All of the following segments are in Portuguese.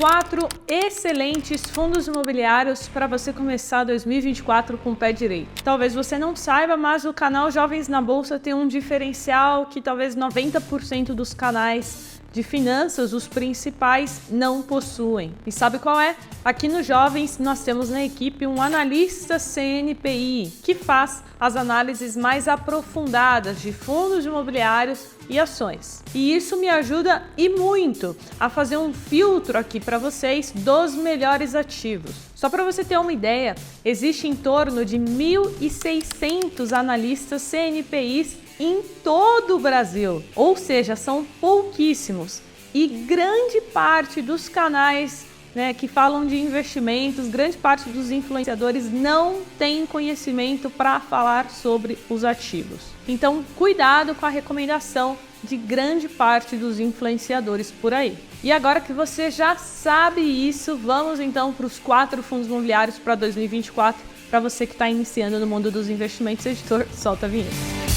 quatro excelentes fundos imobiliários para você começar 2024 com o pé direito. Talvez você não saiba, mas o canal Jovens na Bolsa tem um diferencial que talvez 90% dos canais de finanças, os principais não possuem. E sabe qual é? Aqui no Jovens nós temos na equipe um analista CNPI que faz as análises mais aprofundadas de fundos imobiliários e ações. E isso me ajuda e muito a fazer um filtro aqui para vocês dos melhores ativos. Só para você ter uma ideia, existe em torno de 1.600 analistas CNPIs em todo o Brasil, ou seja, são pouquíssimos. E grande parte dos canais né, que falam de investimentos, grande parte dos influenciadores não tem conhecimento para falar sobre os ativos. Então, cuidado com a recomendação de grande parte dos influenciadores por aí. E agora que você já sabe isso, vamos então para os quatro fundos imobiliários para 2024. Para você que está iniciando no mundo dos investimentos, editor, solta a vinheta.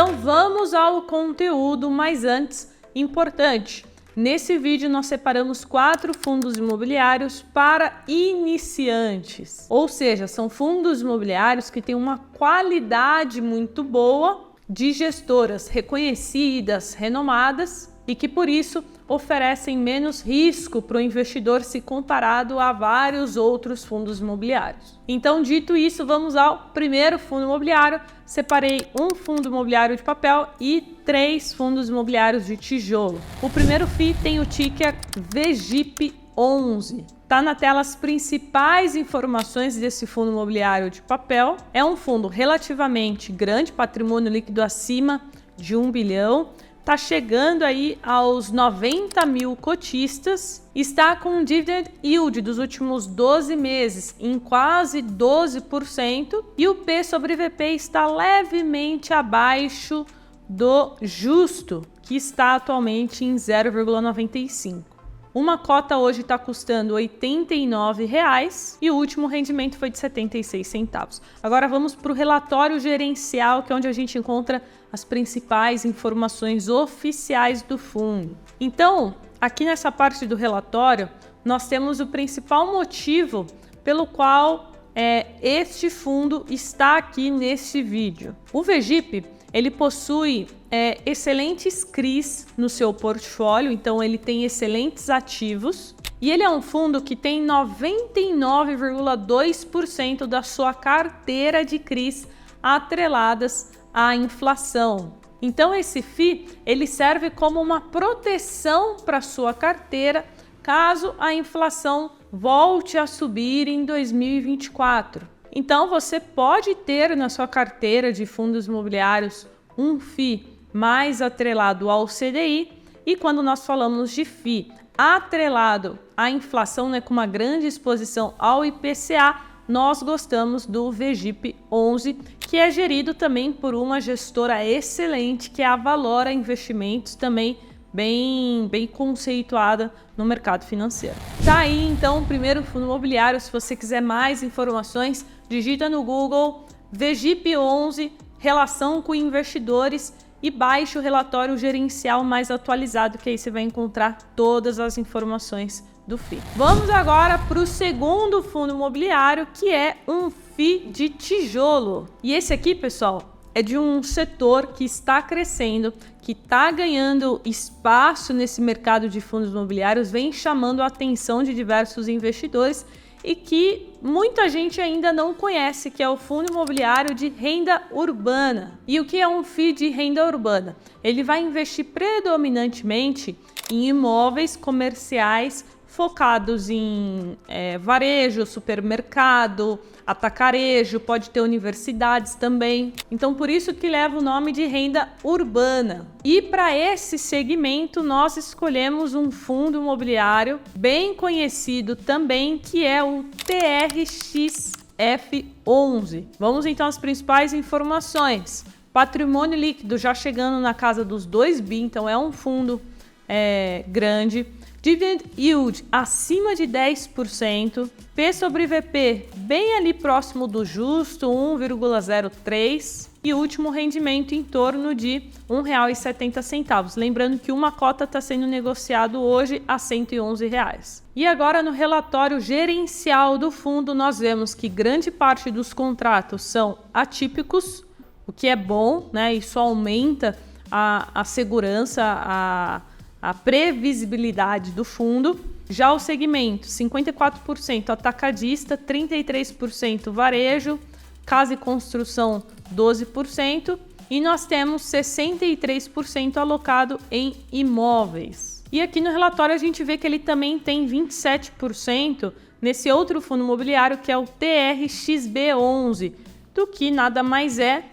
Então vamos ao conteúdo, mas antes, importante. Nesse vídeo nós separamos quatro fundos imobiliários para iniciantes, ou seja, são fundos imobiliários que têm uma qualidade muito boa de gestoras reconhecidas, renomadas e que por isso oferecem menos risco para o investidor se comparado a vários outros fundos imobiliários. Então, dito isso, vamos ao primeiro fundo imobiliário. Separei um fundo imobiliário de papel e três fundos imobiliários de tijolo. O primeiro FII tem o ticker VGIP 11. Está na tela as principais informações desse fundo imobiliário de papel. É um fundo relativamente grande, patrimônio líquido acima de 1 bilhão está chegando aí aos 90 mil cotistas, está com um dividend yield dos últimos 12 meses em quase 12% e o P sobre VP está levemente abaixo do justo, que está atualmente em 0,95. Uma cota hoje está custando R$ 89,00 e o último rendimento foi de 76 centavos. Agora vamos para o relatório gerencial, que é onde a gente encontra as principais informações oficiais do fundo. Então, aqui nessa parte do relatório, nós temos o principal motivo pelo qual é, este fundo está aqui neste vídeo. O VGIP ele possui é, excelentes CRIs no seu portfólio, então ele tem excelentes ativos. E ele é um fundo que tem 99,2% da sua carteira de CRIs atreladas à inflação. Então esse FI ele serve como uma proteção para sua carteira caso a inflação volte a subir em 2024. Então você pode ter na sua carteira de fundos imobiliários um FI mais atrelado ao CDI e quando nós falamos de FI atrelado à inflação, né, com uma grande exposição ao IPCA, nós gostamos do VGIP 11, que é gerido também por uma gestora excelente, que é a Valora Investimentos, também bem, bem conceituada no mercado financeiro. Tá aí então o primeiro fundo imobiliário. Se você quiser mais informações, digita no Google VGIP 11 relação com investidores e baixe o relatório gerencial mais atualizado, que aí você vai encontrar todas as informações do FI. Vamos agora para o segundo fundo imobiliário, que é um FI de tijolo. E esse aqui, pessoal, é de um setor que está crescendo, que está ganhando espaço nesse mercado de fundos imobiliários, vem chamando a atenção de diversos investidores e que muita gente ainda não conhece, que é o Fundo Imobiliário de Renda Urbana. E o que é um FII de renda urbana? Ele vai investir predominantemente em imóveis comerciais focados em é, varejo, supermercado, atacarejo, pode ter universidades também. Então, por isso que leva o nome de renda urbana. E para esse segmento, nós escolhemos um fundo imobiliário bem conhecido também, que é o TRX F11. Vamos então às principais informações. Patrimônio líquido já chegando na casa dos 2 bi, então é um fundo é, grande Dividend yield acima de 10%, P sobre VP bem ali próximo do justo, 1,03%, e último rendimento em torno de R$ 1,70. Lembrando que uma cota está sendo negociado hoje a 111 reais. E agora no relatório gerencial do fundo nós vemos que grande parte dos contratos são atípicos, o que é bom, né? Isso aumenta a, a segurança, a, a previsibilidade do fundo. Já o segmento, 54% atacadista, 33% varejo, casa e construção, 12%, e nós temos 63% alocado em imóveis. E aqui no relatório a gente vê que ele também tem 27% nesse outro fundo imobiliário que é o TRXB11, do que nada mais é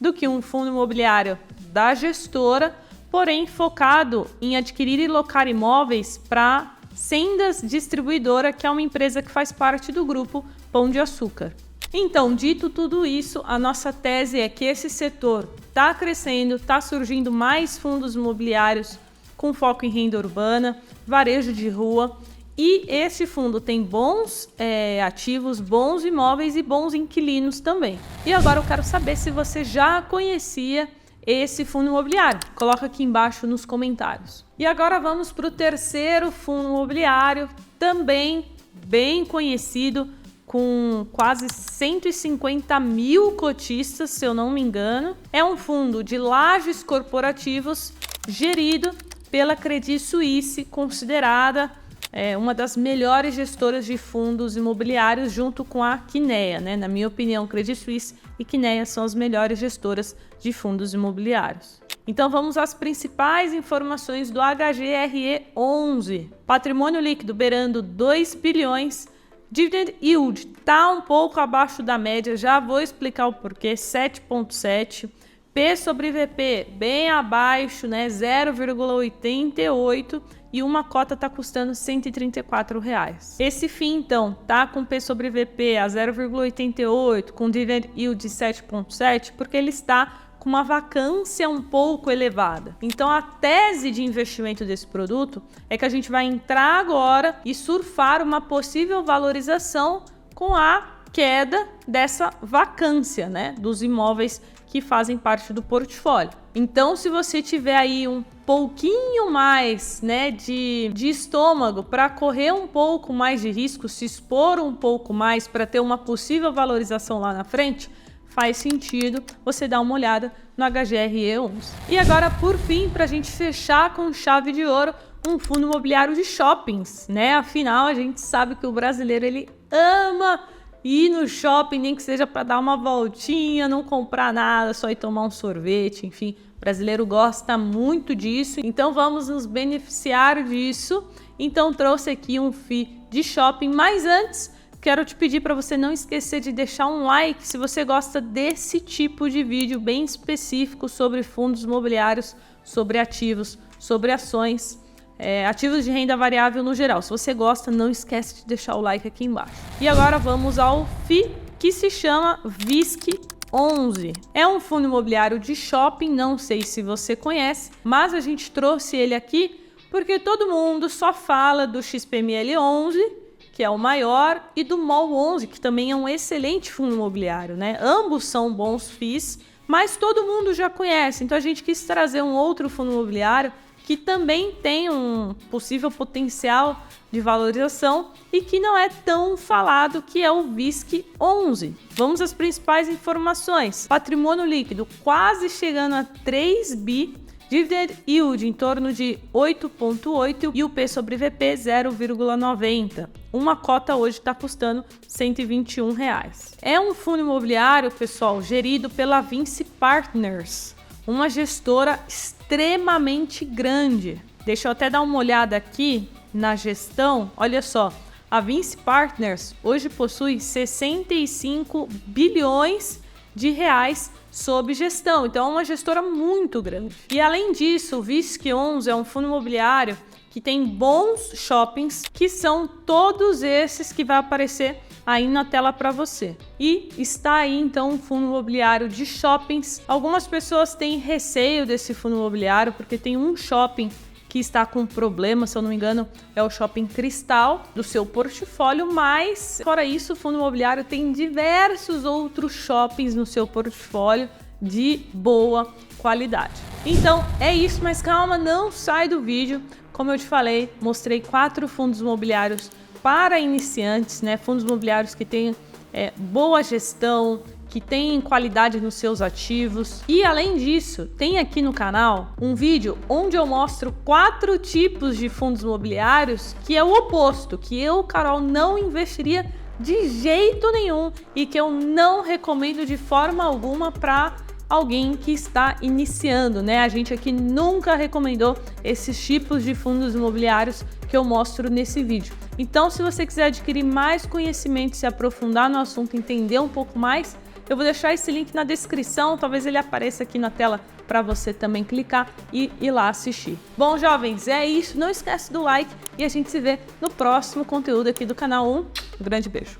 do que um fundo imobiliário da gestora, porém focado em adquirir e locar imóveis para Sendas Distribuidora, que é uma empresa que faz parte do grupo Pão de Açúcar. Então, dito tudo isso, a nossa tese é que esse setor está crescendo, está surgindo mais fundos imobiliários com foco em renda urbana, varejo de rua. E esse fundo tem bons é, ativos, bons imóveis e bons inquilinos também. E agora eu quero saber se você já conhecia esse fundo imobiliário. Coloca aqui embaixo nos comentários. E agora vamos para o terceiro fundo imobiliário, também bem conhecido com quase 150 mil cotistas, se eu não me engano. É um fundo de lajes corporativos gerido pela Credit Suisse, considerada é, uma das melhores gestoras de fundos imobiliários, junto com a Kinea. Né? Na minha opinião, Credit Suisse e Kinea são as melhores gestoras de fundos imobiliários. Então vamos às principais informações do HGRE 11. Patrimônio líquido beirando 2 bilhões Dividend yield está um pouco abaixo da média, já vou explicar o porquê, 7.7. P sobre VP bem abaixo, né, 0,88 e uma cota está custando 134 reais. Esse fim então tá com P sobre VP a 0,88, com dividend yield de 7.7, porque ele está com uma vacância um pouco elevada. Então a tese de investimento desse produto é que a gente vai entrar agora e surfar uma possível valorização com a queda dessa vacância, né, dos imóveis que fazem parte do portfólio. Então, se você tiver aí um pouquinho mais, né, de, de estômago para correr um pouco mais de risco, se expor um pouco mais para ter uma possível valorização lá na frente, faz sentido você dar uma olhada no HGRE11. E agora, por fim, para a gente fechar com chave de ouro, um fundo imobiliário de shoppings, né? Afinal, a gente sabe que o brasileiro ele ama ir no shopping, nem que seja para dar uma voltinha, não comprar nada, só ir tomar um sorvete, enfim. O brasileiro gosta muito disso, então vamos nos beneficiar disso. Então trouxe aqui um FII de shopping, mas antes Quero te pedir para você não esquecer de deixar um like se você gosta desse tipo de vídeo bem específico sobre fundos imobiliários, sobre ativos, sobre ações, é, ativos de renda variável no geral. Se você gosta, não esquece de deixar o like aqui embaixo. E agora vamos ao FI, que se chama VISC 11. É um fundo imobiliário de shopping, não sei se você conhece, mas a gente trouxe ele aqui porque todo mundo só fala do XPML 11 que é o maior, e do MOL 11, que também é um excelente fundo imobiliário, né? Ambos são bons FIIs, mas todo mundo já conhece. Então a gente quis trazer um outro fundo imobiliário que também tem um possível potencial de valorização e que não é tão falado, que é o VISC 11. Vamos às principais informações. Patrimônio líquido quase chegando a 3 bi Dividend yield em torno de 8,8 e o P sobre VP 0,90. Uma cota hoje está custando 121 reais. É um fundo imobiliário, pessoal, gerido pela Vinci Partners, uma gestora extremamente grande. Deixa eu até dar uma olhada aqui na gestão. Olha só, a Vinci Partners hoje possui 65 bilhões de reais sob gestão. Então, é uma gestora muito grande. E além disso, o VISC 11 é um fundo imobiliário que tem bons shoppings, que são todos esses que vai aparecer aí na tela para você. E está aí então um fundo imobiliário de shoppings. Algumas pessoas têm receio desse fundo imobiliário porque tem um shopping que está com problema, se eu não me engano, é o Shopping Cristal do seu portfólio, mas fora isso, o fundo imobiliário tem diversos outros shoppings no seu portfólio de boa qualidade. Então é isso, mas calma, não sai do vídeo. Como eu te falei, mostrei quatro fundos imobiliários para iniciantes, né? Fundos imobiliários que têm é, boa gestão, que têm qualidade nos seus ativos. E além disso, tem aqui no canal um vídeo onde eu mostro quatro tipos de fundos imobiliários que é o oposto, que eu, Carol, não investiria de jeito nenhum e que eu não recomendo de forma alguma para alguém que está iniciando, né? A gente aqui nunca recomendou esses tipos de fundos imobiliários que eu mostro nesse vídeo. Então, se você quiser adquirir mais conhecimento, se aprofundar no assunto, entender um pouco mais, eu vou deixar esse link na descrição, talvez ele apareça aqui na tela para você também clicar e ir lá assistir. Bom, jovens, é isso. Não esquece do like e a gente se vê no próximo conteúdo aqui do canal 1. Um grande beijo.